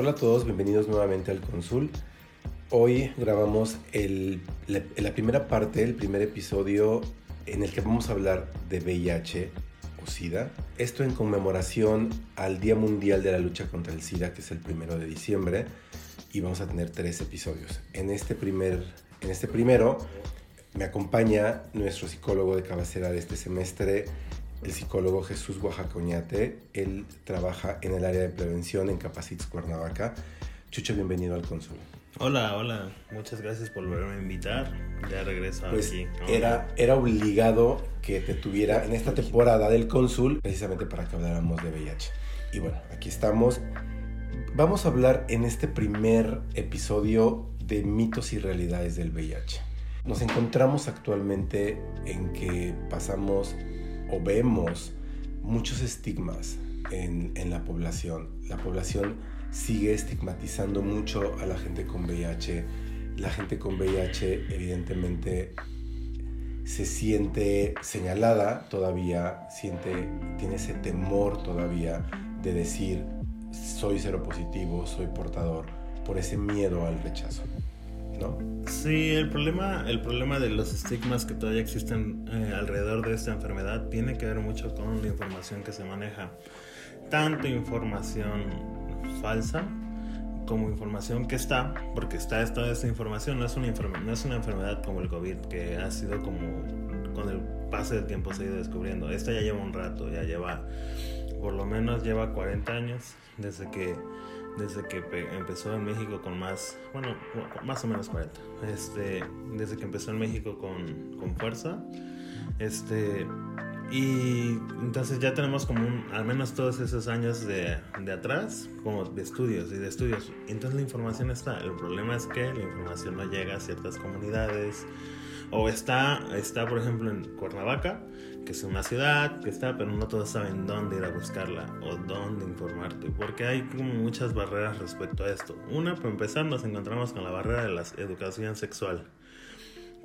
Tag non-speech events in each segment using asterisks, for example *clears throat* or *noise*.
Hola a todos, bienvenidos nuevamente al Consul. Hoy grabamos la primera parte, el primer episodio en el que vamos a hablar de VIH o SIDA. Esto en conmemoración al Día Mundial de la Lucha contra el SIDA, que es el primero de diciembre, y vamos a tener tres episodios. En este, primer, en este primero me acompaña nuestro psicólogo de cabecera de este semestre, el psicólogo Jesús Oaxaca Oñate. Él trabaja en el área de prevención en Capacits Cuernavaca. Chucho, bienvenido al Consul. Hola, hola, muchas gracias por volverme a invitar. Ya regreso Pues aquí. era, era obligado que te tuviera en esta temporada del Consul, precisamente para que habláramos de VIH. Y bueno, aquí estamos. Vamos a hablar en este primer episodio de mitos y realidades del VIH. Nos encontramos actualmente en que pasamos o vemos muchos estigmas en, en, la población. La población sigue estigmatizando mucho a la gente con VIH. La gente con VIH evidentemente se siente señalada todavía, siente, tiene ese temor todavía de decir soy seropositivo, soy portador, por ese miedo al rechazo. ¿No? Sí, el problema, el problema de los estigmas que todavía existen eh, alrededor de esta enfermedad tiene que ver mucho con la información que se maneja. Tanto información falsa como información que está, porque está toda esta información, no es, una no es una enfermedad como el COVID, que ha sido como con el paso del tiempo se ha ido descubriendo. Esta ya lleva un rato, ya lleva, por lo menos lleva 40 años desde que desde que empezó en México con más, bueno, más o menos 40, este, desde que empezó en México con, con fuerza, este, y entonces ya tenemos como un, al menos todos esos años de, de, atrás, como de estudios y de estudios. Entonces la información está. El problema es que la información no llega a ciertas comunidades. O está, está por ejemplo, en Cuernavaca, que es una ciudad que está, pero no todos saben dónde ir a buscarla o dónde informarte. Porque hay muchas barreras respecto a esto. Una, para empezar, nos encontramos con la barrera de la educación sexual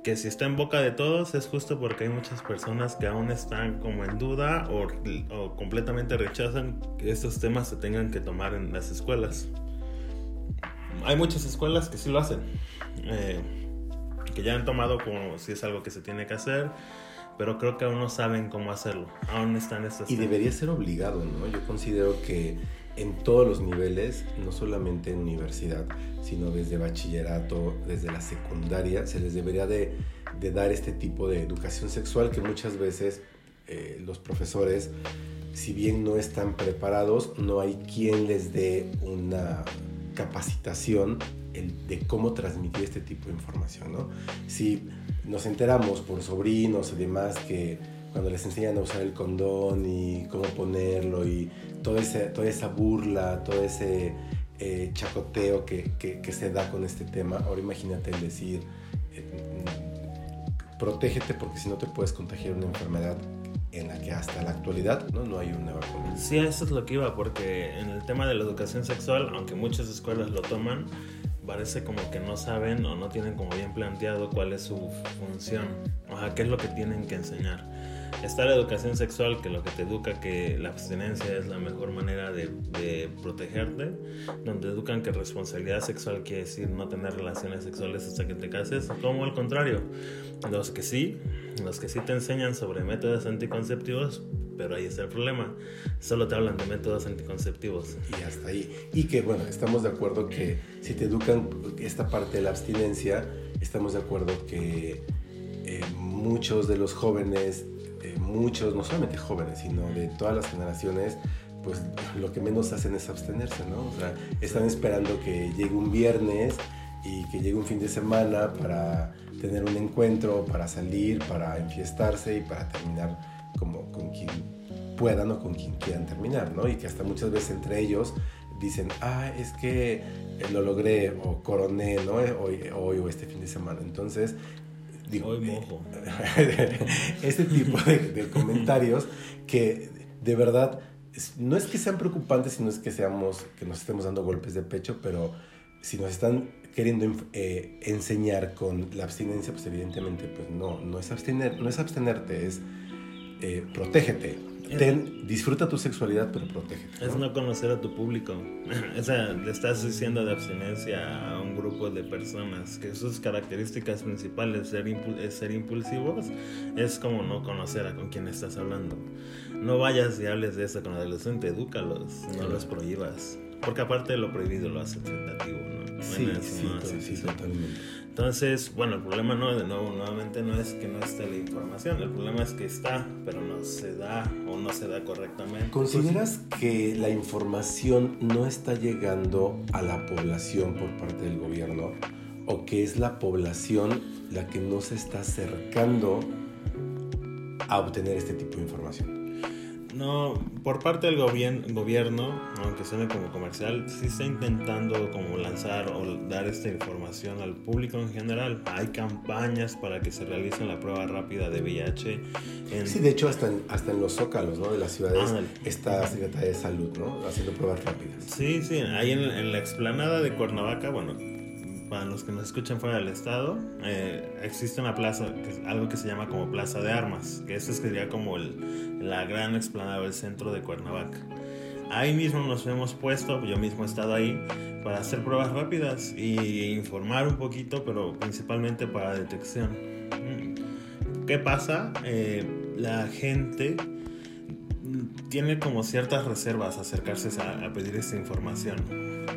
que si está en boca de todos es justo porque hay muchas personas que aún están como en duda o, o, completamente rechazan que estos temas se tengan que tomar en las escuelas. Hay muchas escuelas que sí lo hacen, eh, que ya han tomado como si es algo que se tiene que hacer, pero creo que aún no saben cómo hacerlo, aún están estos Y debería ser obligado, ¿no? Yo considero que en todos los niveles, no solamente en universidad, sino desde bachillerato, desde la secundaria, se les debería de, de dar este tipo de educación sexual que muchas veces eh, los profesores, si bien no están preparados, no hay quien les dé una capacitación de cómo transmitir este tipo de información, ¿no? Si nos enteramos por sobrinos y demás que cuando les enseñan a usar el condón y cómo ponerlo y todo ese, toda esa burla, todo ese eh, chacoteo que, que, que, se da con este tema. Ahora imagínate el decir, eh, protégete porque si no te puedes contagiar una enfermedad en la que hasta la actualidad no, no hay una vacuna. Sí, eso es lo que iba, porque en el tema de la educación sexual, aunque muchas escuelas lo toman, parece como que no saben o no tienen como bien planteado cuál es su función, o sea, qué es lo que tienen que enseñar. Está la educación sexual, que lo que te educa que la abstinencia es la mejor manera de, de, protegerte, donde educan que responsabilidad sexual quiere decir no tener relaciones sexuales hasta que te cases, como al contrario, los que sí, los que sí te enseñan sobre métodos anticonceptivos, pero ahí está el problema, solo te hablan de métodos anticonceptivos. Y hasta ahí. Y que bueno, estamos de acuerdo que si te educan esta parte de la abstinencia, estamos de acuerdo que eh, muchos de los jóvenes muchos, no solamente jóvenes, sino de todas las generaciones, pues lo que menos hacen es abstenerse, ¿no? O sea, están esperando que llegue un viernes y que llegue un fin de semana para tener un encuentro, para salir, para enfiestarse y para terminar como con quien puedan o con quien quieran terminar, ¿no? Y que hasta muchas veces entre ellos dicen, ah, es que lo logré o coroné, ¿no? Hoy, hoy o este fin de semana. Entonces, digo, Hoy mojo. *laughs* este tipo de, de comentarios que de verdad no es que sean preocupantes, sino es que seamos, que nos estemos dando golpes de pecho, pero si nos están queriendo eh, enseñar con la abstinencia, pues evidentemente, pues no, no es abstener, no es abstenerte, es eh, protégete. Ten- disfruta tu sexualidad, pero protégete. Es no conocer a tu público. *laughs* o sea, le estás diciendo de abstinencia a un grupo de personas que sus características principales ser, impu- es ser impulsivos es como no conocer a con quién estás hablando. No vayas y hables de eso con adolescente, edúcalos, no los prohíbas. Porque aparte de lo prohibido lo hace tentativo, ¿no? Sí, eso sí, no to- hace- sí, totalmente. Entonces, bueno, el problema no, de nuevo, nuevamente no es que no esté la información, el problema es que está, pero no se da o no se da correctamente. ¿Consideras que la información no está llegando a la población por parte del gobierno o que es la población la que no se está acercando a obtener este tipo de información? No, por parte del gobien- gobierno, aunque suene como comercial, sí está intentando como lanzar o dar esta información al público en general. Hay campañas para que se realice la prueba rápida de VIH. En, Sí, de hecho hasta en, hasta en los zócalos ¿no? de las ciudades Ándale. está Secretaría de Salud ¿no? haciendo pruebas rápidas. Sí, sí, ahí en, en la explanada de Cuernavaca, bueno, para los que nos escuchan fuera del estado, eh, existe una plaza, algo que se llama como Plaza de Armas, que eso sería como el, la gran explanada del centro de Cuernavaca. Ahí mismo nos hemos puesto, yo mismo he estado ahí, para hacer pruebas rápidas y informar un poquito, pero principalmente para detección. Mm. ¿Qué pasa? Eh, la gente tiene como ciertas reservas acercarse a, a pedir esta información.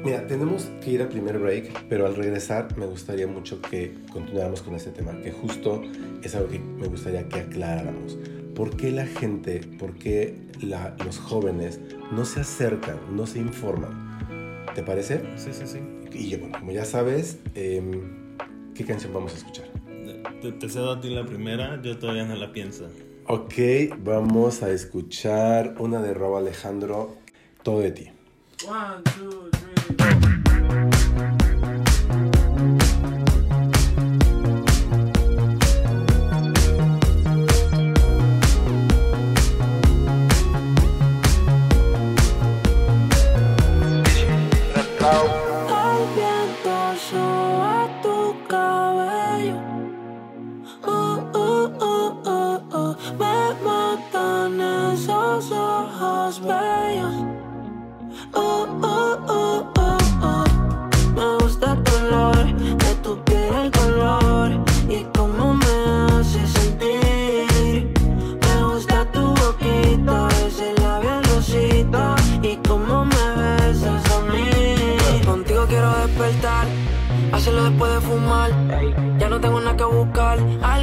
Mira, tenemos que ir al primer break, pero al regresar me gustaría mucho que continuáramos con este tema, que justo es algo que me gustaría que aclaráramos. ¿Por qué la gente, por qué la- los jóvenes no se acercan, no se informan? ¿Te parece? Sí, sí, sí. Y bueno, como ya sabes, em, ¿qué canción vamos a escuchar? Te, te cedo a ti la primera, yo todavía no la pienso. Ok, vamos a escuchar una de Rob Alejandro, Todo de ti. One, two,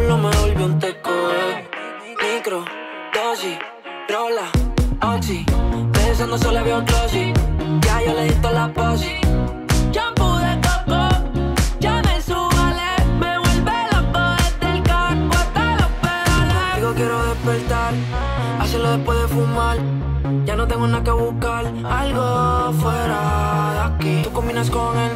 me volvió un teco, eh. Micro, dosis, rola, oxi. Besando solo veo glossy. Ya yo le di toda la posi. Shampoo de coco, quiero despertar, hacerlo después de fumar. Ya no tengo nada que buscar, algo fuera de aquí. Tú combinas con el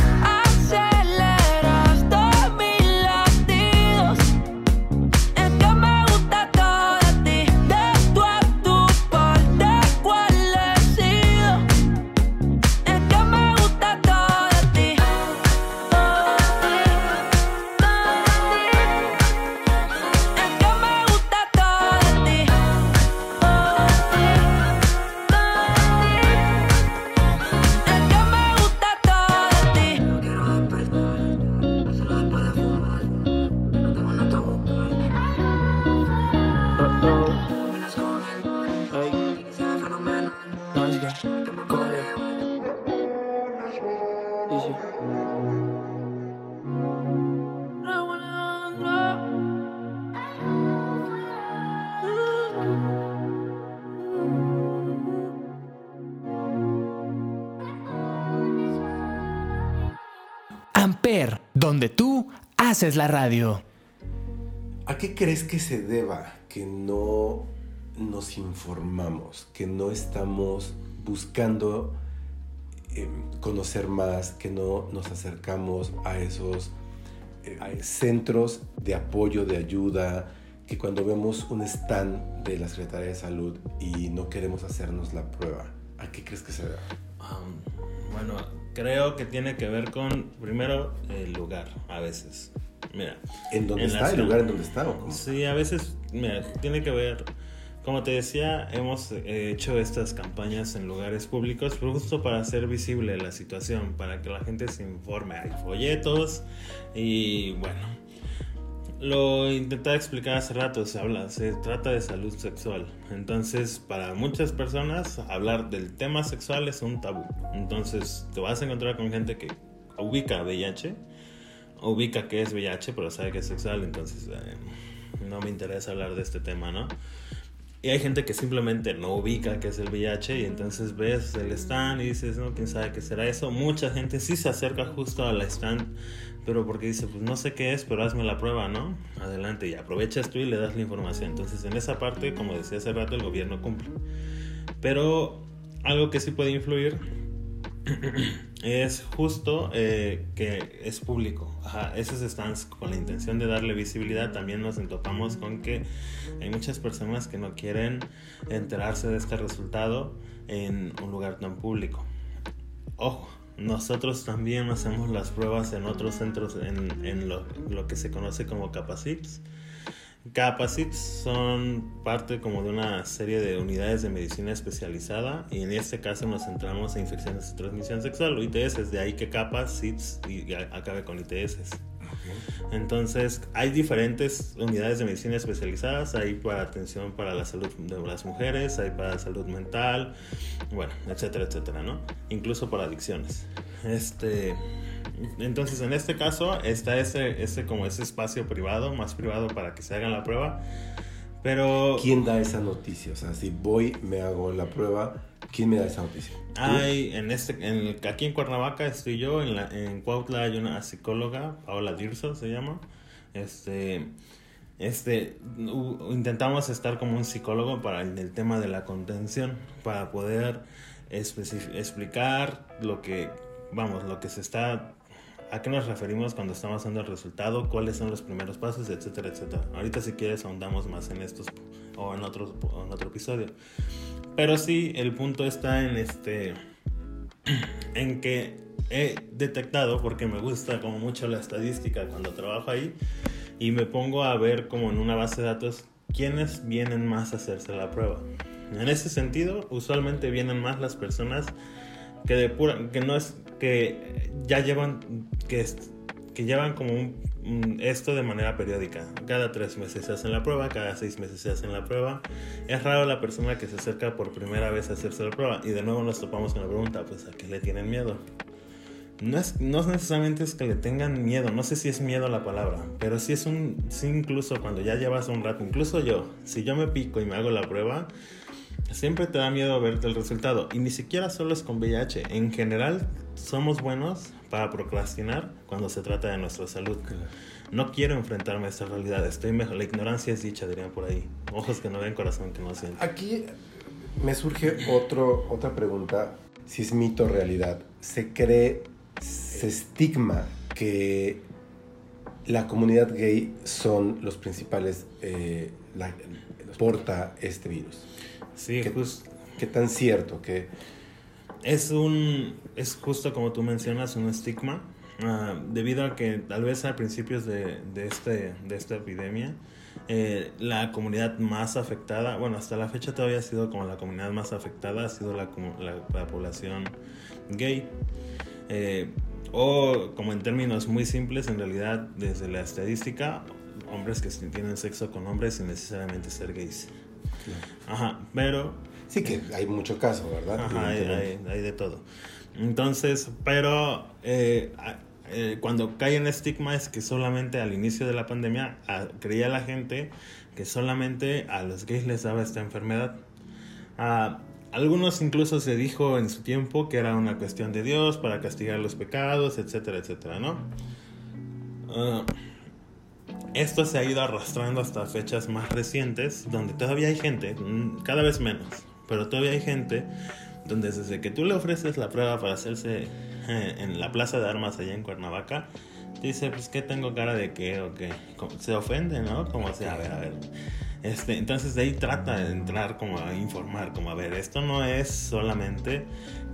Amper, donde tú haces la radio. ¿A qué crees que se deba que no nos informamos, que no estamos buscando eh, conocer más, que no nos acercamos a esos eh, a centros de apoyo, de ayuda, que cuando vemos un stand de la Secretaría de Salud y no queremos hacernos la prueba, ¿a qué crees que se deba? Um, bueno, creo que tiene que ver con, primero, el lugar, a veces. Mira. ¿En dónde en está? ¿El ciudad- lugar en donde está? ¿o cómo? Sí, a veces, mira, tiene que ver. Como te decía, hemos eh, hecho estas campañas en lugares públicos justo para hacer visible la situación, para que la gente se informe. Hay folletos y bueno, lo intentaba explicar hace rato, se habla, se trata de salud sexual. Entonces, para muchas personas, hablar del tema sexual es un tabú. Entonces, te vas a encontrar con gente que ubica VIH, ubica que es VIH, pero sabe que es sexual, entonces eh, no me interesa hablar de este tema, ¿no? Y hay gente que simplemente no ubica qué es el VIH y entonces ves el stand y dices, no, quién sabe qué será eso. Mucha gente sí se acerca justo al stand, pero porque dice, pues no sé qué es, pero hazme la prueba, ¿no? Adelante y aprovechas tú y le das la información. Entonces en esa parte, como decía hace rato, el gobierno cumple. Pero algo que sí puede influir *clears throat* es justo eh, que es público. Ajá, esos stands con la intención de darle visibilidad también nos entopamos con que hay muchas personas que no quieren enterarse de este resultado en un lugar tan público. Ojo, nosotros también hacemos las pruebas en otros centros, en, en lo, lo que se conoce como Capacits. Capacits son parte como de una serie de unidades de medicina especializada y en este caso nos centramos en infecciones de transmisión sexual o ITS, de ahí que Capacits y acabe con ITS. Entonces, hay diferentes unidades de medicina especializadas, hay para atención para la salud de las mujeres, hay para salud mental, bueno, etcétera, etcétera, ¿no? Incluso para adicciones. Este, entonces, en este caso, está ese, ese como ese espacio privado, más privado para que se hagan la prueba, pero ¿Quién da esa noticia? O sea, si voy, me hago la prueba, ¿quién me da esa noticia? Hay en este, en aquí en Cuernavaca estoy yo, en, la, en Cuautla hay una psicóloga, Paola Dirso se llama. Este, este, intentamos estar como un psicólogo para el, el tema de la contención, para poder explicar lo que, vamos, lo que se está, a qué nos referimos cuando estamos dando el resultado, cuáles son los primeros pasos, etcétera, etcétera. Ahorita si quieres ahondamos más en estos o en otro, en otro episodio. Pero sí, el punto está en este. *clears throat* En que he detectado, porque me gusta como mucho la estadística cuando trabajo ahí, y me pongo a ver como en una base de datos quiénes vienen más a hacerse la prueba. En ese sentido, usualmente vienen más las personas que de pura, que no es que ya llevan que, es- que llevan como un, esto de manera periódica. Cada tres meses se hacen la prueba, cada seis meses se hacen la prueba. Es raro la persona que se acerca por primera vez a hacerse la prueba y de nuevo nos topamos con la pregunta, pues a qué le tienen miedo. No es, no necesariamente es que le tengan miedo, no sé si es miedo la palabra, pero sí es un, sí incluso cuando ya llevas un rato, incluso yo, si yo me pico y me hago la prueba, siempre te da miedo verte el resultado. Y ni siquiera solo es con VIH. En general, somos buenos para procrastinar cuando se trata de nuestra salud. No quiero enfrentarme a esta realidad. Estoy mejor. La ignorancia es dicha, dirían por ahí. Ojos que no ven, corazón que no siente. Aquí me surge otro, otra pregunta, si es mito o realidad. Se cree, se estigma que la comunidad gay son los principales, eh, la, porta este virus. Sí, ¿Qué, qué tan cierto que Es un. Es justo como tú mencionas, un estigma. ah, debido a que tal vez a principios de, de, este, de esta epidemia, eh, la comunidad más afectada, bueno, hasta la fecha todavía ha sido como la comunidad más afectada, ha sido la, la, la población gay. Eh, o como en términos muy simples, en realidad, desde la estadística, hombres que tienen sexo con hombres sin necesariamente ser gays. Ajá, pero sí que hay mucho caso, ¿verdad? Ajá, hay, hay- hay de todo. Entonces, pero eh, a- eh, cuando cae en estigma es que solamente al inicio de la pandemia a- creía la gente que solamente a los gays les daba esta enfermedad. Ah, algunos incluso se dijo en su tiempo que era una cuestión de Dios para castigar los pecados, etcétera, etcétera, ¿no? Ah, esto se ha ido arrastrando hasta fechas más recientes, donde todavía hay gente, mm, cada vez menos, pero todavía hay gente donde desde que tú le ofreces la prueba para hacerse eh, en la plaza de armas allá en Cuernavaca, dice, pues que tengo cara de qué o qué, se ofende, ¿no? Como sea, a ver, a ver. Este, entonces de ahí trata de entrar como a informar, como a ver, esto no es solamente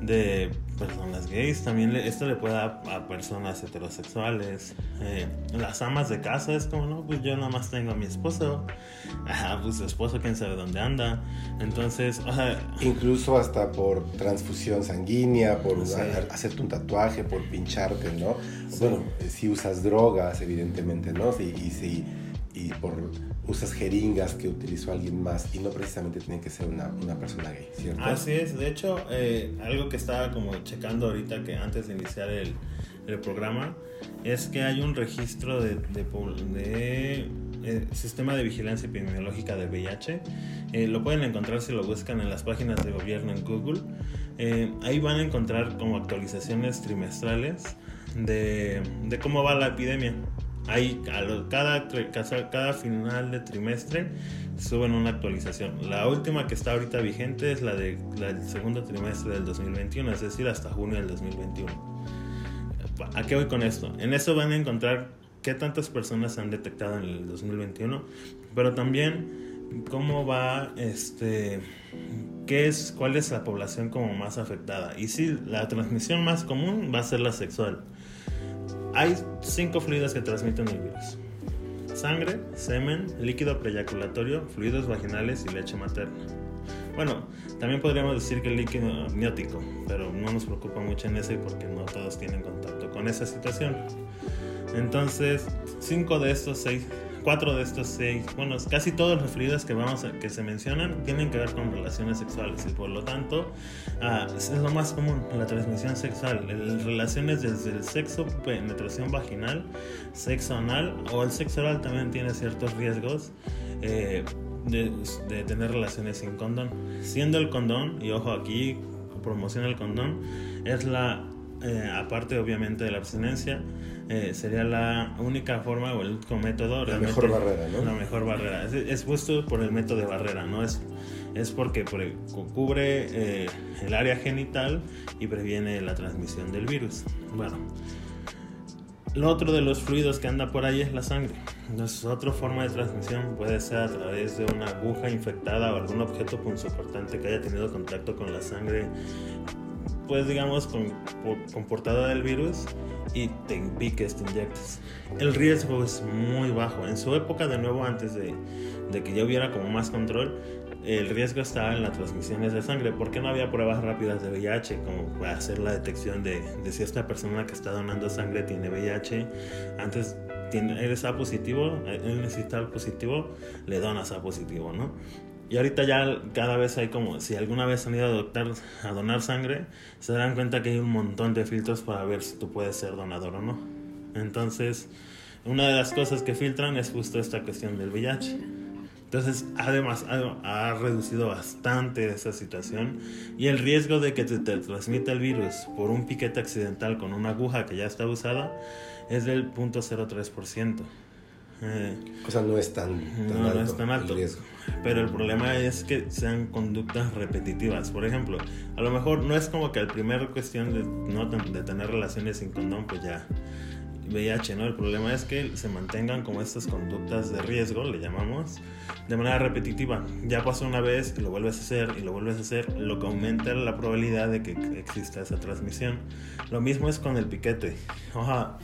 de personas gays, también le- esto le puede dar a personas heterosexuales. Eh, las amas de casa es como, no, pues yo nada más tengo a mi esposo. Ajá, pues su esposo quién sabe dónde anda. Entonces, o sea, Incluso hasta por transfusión sanguínea, por Sí. ha- hacerte un tatuaje, por pincharte, ¿no? Bueno, eh, si usas drogas, evidentemente, ¿no? Si- y si y por usas jeringas que utilizó alguien más y no precisamente tiene que ser una, una persona gay, ¿cierto? Así es, de hecho, eh, algo que estaba como checando ahorita que antes de iniciar el, el programa es que hay un registro de, de, pobl- de, eh, sistema de vigilancia epidemiológica de VIH. Eh, lo pueden encontrar si lo buscan en las páginas de gobierno en Google. Eh, ahí van a encontrar como actualizaciones trimestrales de, de cómo va la epidemia. Lo- cada, cada, cada final de trimestre suben una actualización. La última que está ahorita vigente es la, de, del segundo trimestre del 2021, es decir, hasta junio del 2021. ¿A qué voy con esto? En eso van a encontrar qué tantas personas se han detectado en el 2021, pero también cómo va, este, qué es, cuál es la población como más afectada. Y sí, la transmisión más común va a ser la sexual. Hay cinco fluidos que transmiten el virus. Sangre, semen, líquido preyaculatorio, fluidos vaginales y leche materna. Bueno, también podríamos decir que el líquido amniótico, pero no nos preocupa mucho en ese porque no todos tienen contacto con esa situación. Entonces, cinco de estos seis, cuatro de estos seis, bueno, casi todos los fluidos que vamos a- que se mencionan tienen que ver con relaciones sexuales y por lo tanto ah, es lo más común, la transmisión sexual, el- relaciones desde el sexo, penetración vaginal, sexo anal o el sexo oral también tiene ciertos riesgos. eh, de, de tener relaciones sin condón. Siendo el condón, y ojo aquí, promociona el condón, es la, eh, aparte obviamente de la abstinencia, eh, sería la única forma o el único método. La mejor barrera, ¿no? La mejor barrera. Es, es justo por el método de barrera, ¿no? Es, es porque por el- cubre eh, el área genital y previene la transmisión del virus. Bueno, lo otro de los fluidos que anda por ahí es la sangre. Entonces, otra forma de transmisión puede ser a través de una aguja infectada o algún objeto punzocortante que haya tenido contacto con la sangre, pues digamos, con, con portada del virus y te impiques, te inyectes. El riesgo es muy bajo. En su época, de nuevo, antes de, de que ya hubiera como más control, el riesgo estaba en las transmisiones de sangre. porque no había pruebas rápidas de VIH como para hacer la detección de, de si esta persona que está donando sangre tiene VIH? Antes tiene, eres A positivo, él necesita positivo, le donas A positivo, ¿no? Y ahorita ya cada vez hay como, si alguna vez han ido a, adoptar- a donar sangre, se darán cuenta que hay un montón de filtros para ver si tú puedes ser donador o no. Entonces, una de las cosas que filtran es justo esta cuestión del VIH. Entonces, además, ha, reducido bastante esa situación y el riesgo de que te, te transmita el virus por un piquete accidental con una aguja que ya está usada es del 0.03%. O sea, no es tan, tan no, no alto es tan alto. el riesgo. Pero el problema es que sean conductas repetitivas. Por ejemplo, a lo mejor no es como que al primer cuestión de, no, de tener relaciones sin condón, pues ya VIH, ¿no? El problema es que se mantengan como estas conductas de riesgo, le llamamos, de manera repetitiva. Ya pasó una vez y lo vuelves a hacer y lo vuelves a hacer, lo que aumenta la probabilidad de que exista esa transmisión. Lo mismo es con el piquete. Oja,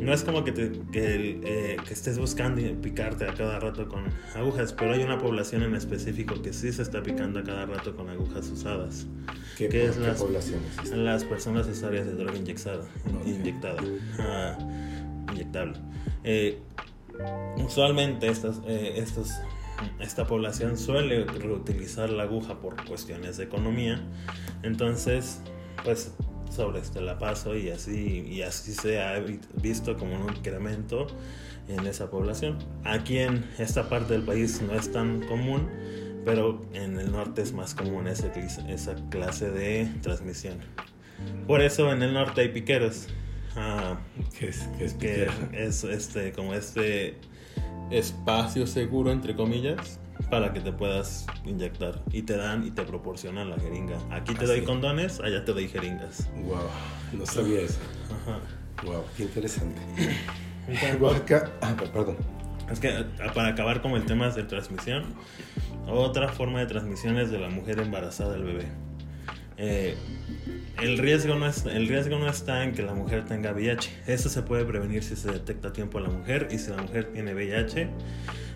no es como que, te- que, eh, que estés buscando picarte a cada rato con agujas, pero hay una población en específico que sí se está picando a cada rato con agujas usadas. ¿Qué, ¿Qué es qué las- población existe? Las personas usuarias de droga inyectada, inyectada, ah, inyectable. Eh, usualmente estas, eh, esta población suele reutilizar la aguja por cuestiones de economía, entonces pues sobre este la paso y así y así se ha vi- visto como un incremento en esa población. Aquí en esta parte del país no es tan común, pero en el norte es más común clis- esa clase de transmisión. Por eso en el norte hay piqueros. Ah, ¿Qué es? ¿Qué es que es este como este espacio seguro entre comillas para que te puedas inyectar y te dan y te proporcionan la jeringa. Aquí te Ah, doy condones, allá te doy jeringas. Wow, no sabía eso. Ajá. Wow, qué interesante. *coughs* Ah, perdón. Es que a- para acabar con el tema de transmisión, otra forma de transmisión es de la mujer embarazada del bebé. Eh, el, riesgo no es, el riesgo no está en que la mujer tenga VIH. Eso se puede prevenir si se detecta a tiempo a la mujer y si la mujer tiene VIH,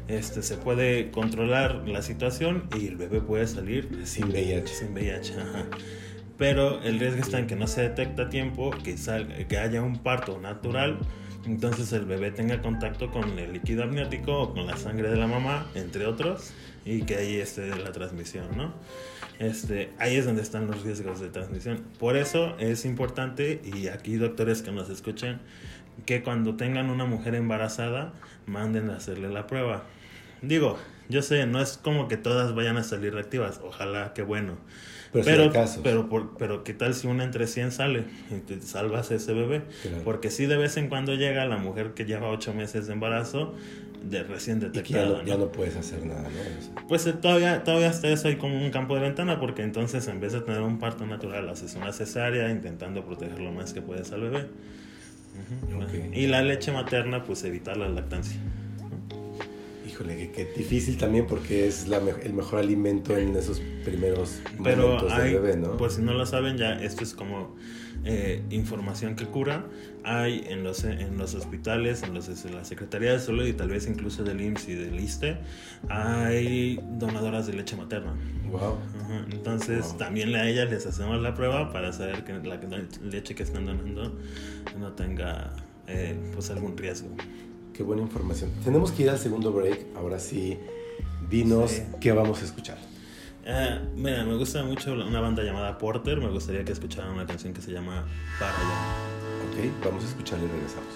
este, se puede controlar la situación y el bebé puede salir Sin VIH. Sin VIH. Pero el riesgo está en que no se detecta a tiempo, que, salga, que haya un parto natural, entonces el bebé tenga contacto con el líquido amniótico o con la sangre de la mamá, entre otros, y que ahí esté la transmisión, ¿no? Este, ahí es donde están los riesgos de transmisión. Por eso es importante, y aquí doctores que nos escuchen, que cuando tengan una mujer embarazada, manden a hacerle la prueba. Digo, yo sé, no es como que todas vayan a salir reactivas, ojalá, qué bueno. Pero Pero, casos. pero, por- pero ¿qué tal si una entre 100 sale y te salvas a ese bebé? Claro. Porque sí de vez en cuando llega la mujer que lleva 8 meses de embarazo, de recién ya detectada. no, ya ¿no? puedes hacer nada, ¿no? O sea, Pues eh, todavía, todavía hasta eso hay como un campo de ventana porque entonces en vez de tener un parto natural haces una cesárea intentando proteger lo más que puedes al bebé. Y la leche materna pues evitar la lactancia. Híjole, qué difícil también porque es la me- el mejor alimento en esos primeros Pero momentos hay, del bebé, ¿no? por si no lo saben ya, esto es como eh, información que cura. Hay en los, en los hospitales, en, los, en la Secretaría de Salud y tal vez incluso del IMSS y del ISTE, hay donadoras de leche materna. Wow. Ajá, Entonces Wow. también a ellas les hacemos la prueba para saber que la, la leche que están donando no tenga eh, pues algún riesgo. Qué buena información. Tenemos que ir al segundo break. Ahora sí, dinos Sí. qué vamos a escuchar. Eh, mira, me gusta mucho una banda llamada Porter. Me gustaría que escucharan una canción que se llama Para allá. Ok, vamos a escucharle y regresamos.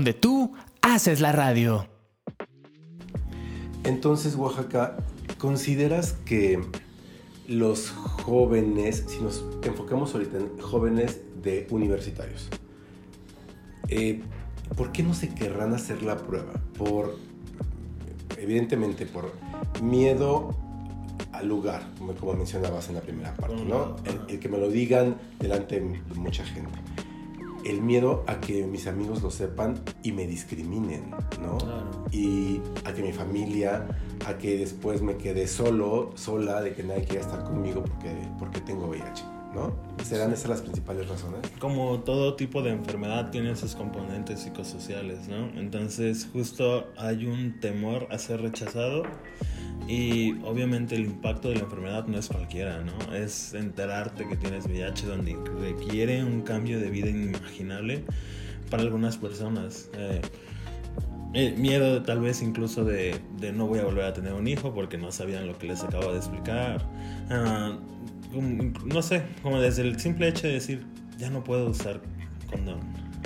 Donde tú haces la radio. Entonces, Oaxaca, ¿consideras que los jóvenes, si nos enfocamos ahorita en jóvenes de universitarios, eh, ¿por qué no se querrán hacer la prueba? Por, evidentemente, por miedo al lugar, como, como mencionabas en la primera parte, ¿no? El, el que me lo digan delante de mucha gente. El miedo a que mis amigos lo sepan y me discriminen, ¿no? Claro. Y a que mi familia, a que después me quede solo, sola, de que nadie quiera estar conmigo porque, porque tengo VIH, ¿no? ¿Serán esas las principales razones? como todo tipo de enfermedad tiene sus componentes psicosociales, ¿no? Entonces justo hay un temor a ser rechazado y obviamente el impacto de la enfermedad no es cualquiera, ¿no? Es enterarte que tienes VIH donde requiere un cambio de vida inimaginable para algunas personas. Eh, el miedo tal vez incluso de, de no voy a volver a tener un hijo porque no sabían lo que les acabo de explicar. Como- no sé, como desde el simple hecho de decir, ya no puedo usar condón.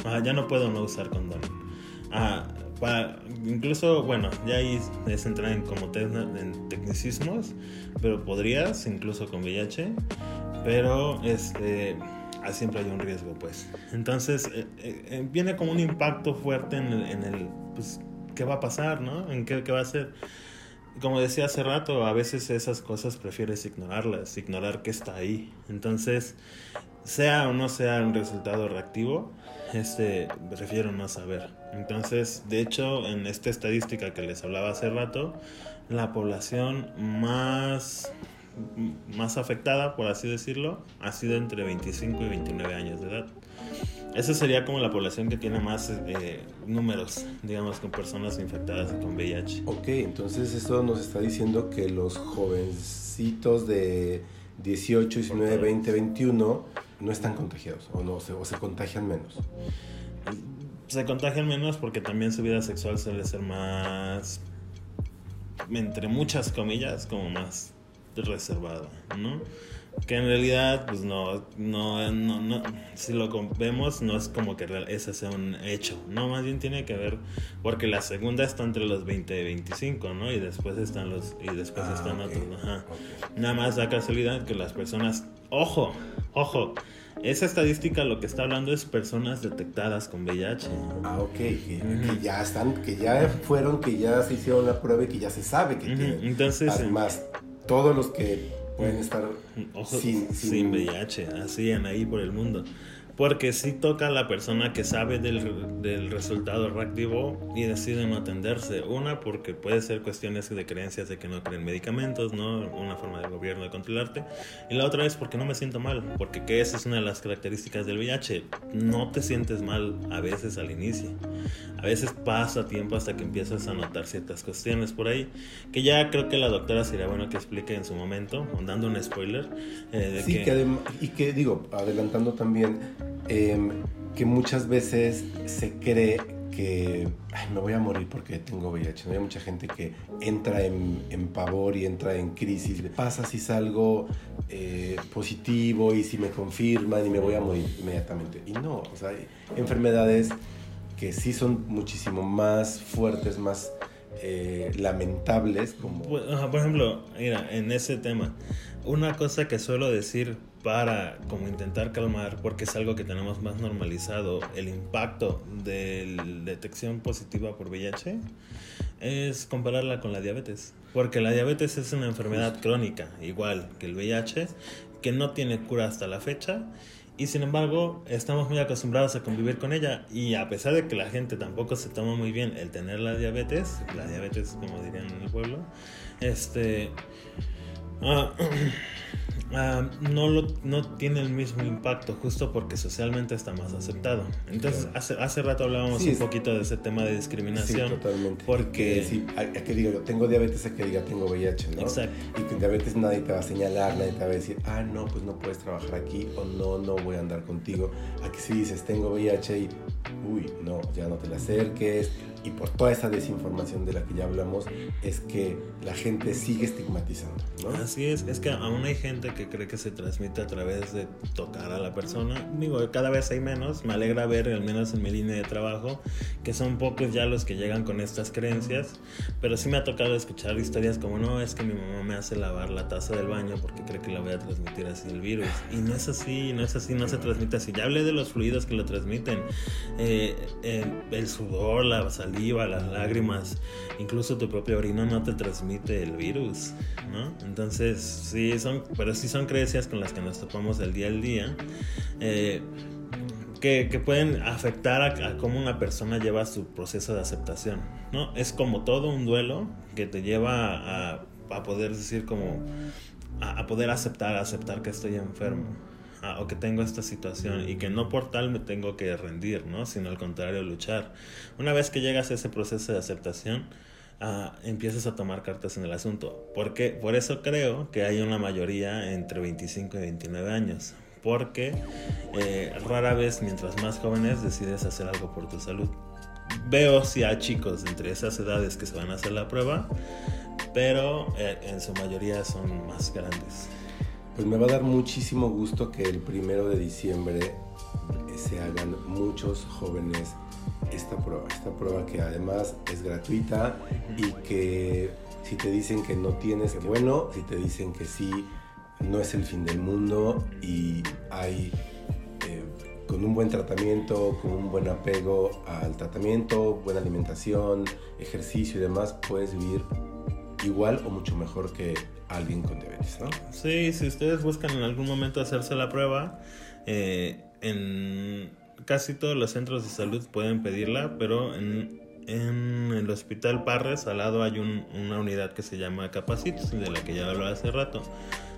Ah, ya no puedo no usar condón. Ah, pa- incluso, bueno, ya ahí es entrar en como en tecnicismos, pero podrías, incluso con VIH, pero este, ah, siempre hay un riesgo, pues. Entonces, eh, eh, eh, viene como un impacto fuerte en el, en el, pues, ¿qué va a pasar, no? ¿En qué, qué va a ser? Como decía hace rato, a veces esas cosas prefieres ignorarlas, ignorar que está ahí. Entonces, sea o no sea un resultado reactivo, este, prefiero no saber. Entonces, de hecho, en esta estadística que les hablaba hace rato, la población más, más afectada, por así decirlo, ha sido entre 25 y 29 años de edad. Esa sería como la población que tiene más eh, números, digamos, con personas infectadas con VIH. Ok, entonces esto nos está diciendo que los jovencitos de 18, 19, 20, 21 no están contagiados o, no, se, o se contagian menos. Se contagian menos porque también su vida sexual suele ser más, entre muchas comillas, como más reservada, ¿no? Que en realidad, pues no, no, no, no si lo vemos, no es como que ese sea un hecho, no, más bien tiene que ver, porque la segunda está entre los 20 y 25, ¿no? Y después están los, y después Ah, están otros, ajá. Nada más da casualidad que las personas, ojo, ojo, esa estadística lo que está hablando es personas detectadas con VIH. Ah, ok, que, que ya están, que ya fueron, que ya se hicieron la prueba y que ya se sabe que tienen. entonces, Además, todos los que pueden estar Ojo, sin, sin, sin- VIH, así en ahí por el mundo. Porque si toca a la persona que sabe del, del resultado reactivo y decide no atenderse. Una, porque puede ser cuestiones de creencias de que no creen medicamentos, ¿no? Una forma del gobierno de controlarte. Y la otra es porque no me siento mal. Porque que esa es una de las características del VIH. No te sientes mal a veces al inicio. A veces pasa tiempo hasta que empiezas a notar ciertas cuestiones por ahí. Que ya creo que la doctora sería bueno que explique en su momento, dando un spoiler. eh, de Sí, que adem- y que digo, adelantando también, em, que muchas veces se cree que "Ay, me voy a morir porque tengo VIH. ¿no? Hay mucha gente que entra en, pavor y entra en crisis. ¿Qué pasa si salgo eh, positivo y si me confirman y me voy a morir inmediatamente? Y no, o sea, hay enfermedades que sí son muchísimo más fuertes, más eh, lamentables, como... Pues, por ejemplo, mira, en ese tema, una cosa que suelo decir para como intentar calmar, porque es algo que tenemos más normalizado, el impacto de la detección positiva por VIH, es compararla con la diabetes. Porque la diabetes es una enfermedad crónica, igual que el VIH, que no tiene cura hasta la fecha. Y sin embargo, estamos muy acostumbrados a convivir con ella. Y a pesar de que la gente tampoco se toma muy bien el tener la diabetes, la diabetes como dirían en el pueblo, este... ah, *clears throat* ah, no, lo, no tiene el mismo impacto justo porque socialmente está más aceptado. Entonces, Claro. hace, hace rato hablábamos Sí, un poquito de ese tema de Sí, discriminación. totalmente. porque- Que, sí, a, a que diga yo tengo diabetes, a que diga tengo VIH, ¿no? Exacto. Y que diabetes nadie te va a señalar, nadie te va a decir, ah, no, pues no puedes trabajar aquí, o no, no voy a andar contigo. Aquí si dices tengo VIH y, uy, no, ya no te le acerques, y por toda esa desinformación de la que ya hablamos, es que la gente sigue estigmatizando, ¿no? Así es, es que aún hay gente que cree que se transmite a través de tocar a la persona. Digo, cada vez hay menos. Me alegra ver, al menos en mi línea de trabajo, que son pocos ya los que llegan con estas creencias. Pero sí me ha tocado escuchar historias como, no, es que mi mamá me hace lavar la taza del baño porque cree que la voy a transmitir así el virus. Y no es así, no es así, no se transmite así. Ya hablé de los fluidos que lo transmiten. Eh, el sudor, la saliva, las lágrimas, incluso tu propia orina no te transmite el virus, ¿no? Entonces, sí, son, pero sí son creencias con las que nos topamos el día al día. eh, que, pueden afectar a, a cómo una persona lleva su proceso de aceptación, ¿no? Es como todo un duelo que te lleva a, a poder decir como, a, a poder aceptar, aceptar que estoy enfermo, ah, o que tengo esta situación y que no por tal me tengo que rendir, ¿no? Sino al contrario, luchar. Una vez que llegas a ese proceso de aceptación, ah, empiezas a tomar cartas en el asunto. Porque, por eso creo que hay una mayoría entre 25 y 29 años. Porque eh, rara vez, mientras más jóvenes, decides hacer algo por tu salud. Veo si hay chicos entre esas edades que se van a hacer la prueba, pero eh, en su mayoría son más grandes. Pues me va a dar muchísimo gusto que el primero de diciembre eh, se hagan muchos jóvenes esta prueba. Esta prueba que además es gratuita y que si te dicen que no tienes, que bueno, si te dicen que sí, no es el fin del mundo y hay eh, con un buen tratamiento, con un buen apego al tratamiento, buena alimentación, ejercicio y demás, puedes vivir igual o mucho mejor que alguien con diabetes, ¿no? Sí, si ustedes buscan en algún momento hacerse la prueba, eh, en casi todos los centros de salud pueden pedirla, pero en, en el Hospital Parres al lado hay un- una unidad que se llama Capacitos, de la que ya hablaba hace rato.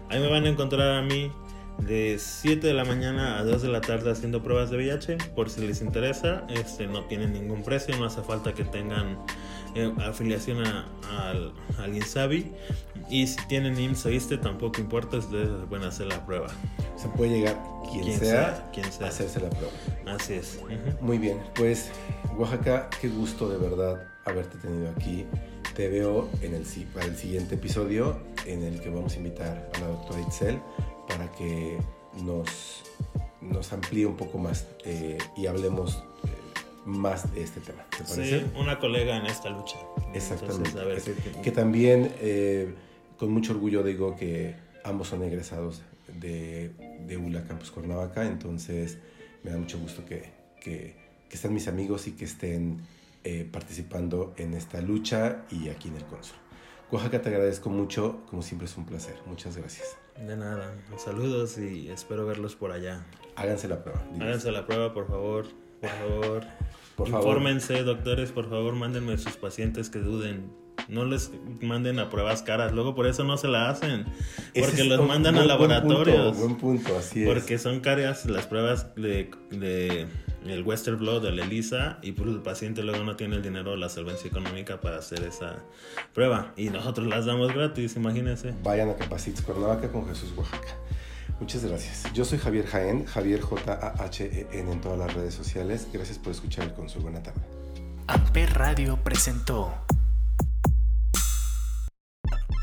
Ahí me van a encontrar a mí de 7 de la mañana a 2 de la tarde haciendo pruebas de VIH, por si les interesa, este, no tienen ningún precio, no hace falta que tengan eh, afiliación a- al, al INSABI. Y si tienen IMSS o ISSSTE, tampoco importa, ustedes pueden hacer la prueba. Se puede llegar quien, Quien sea, sea, quien sea. a hacerse la prueba. Así es. Ujú. Muy bien, pues Oaxaca, qué gusto de verdad haberte tenido aquí. Te veo en el, para el siguiente episodio en el que vamos a invitar a la doctora Itzel para que nos, nos amplíe un poco más eh, y hablemos eh, más de este tema. ¿Te parece? Sí, una colega en esta lucha. Exactamente. Entonces, a ver, que, también eh, con mucho orgullo digo que ambos son egresados de, de ULA Campus Cuernavaca, entonces me da mucho gusto que, que, que estén mis amigos y que estén eh, participando en esta lucha y aquí en el Consul. Oaxaca, te agradezco mucho, como siempre es un placer. Muchas gracias. De nada. Saludos y espero verlos por allá. Háganse la prueba. diles. Háganse la prueba, por favor. Por favor. Por favor. Infórmense, doctores, por favor, mándenme a sus pacientes que duden. No les manden a pruebas caras, luego por eso no se la hacen. Porque es los un mandan buen- a buen laboratorios. punto, Buen punto, así es. Porque son caras las pruebas de, de el Western Blot, de la ELISA, y pues el paciente luego no tiene el dinero o la solvencia económica para hacer esa prueba. Y nosotros las damos gratis, imagínense. Vayan a Capacites Cuernavaca con Jesús Oaxaca. Muchas gracias. Yo soy Javier Jaén, Javier J-A-H-E-N en todas las redes sociales. Gracias por escuchar el Consul. Buena tarde. Amper Radio presentó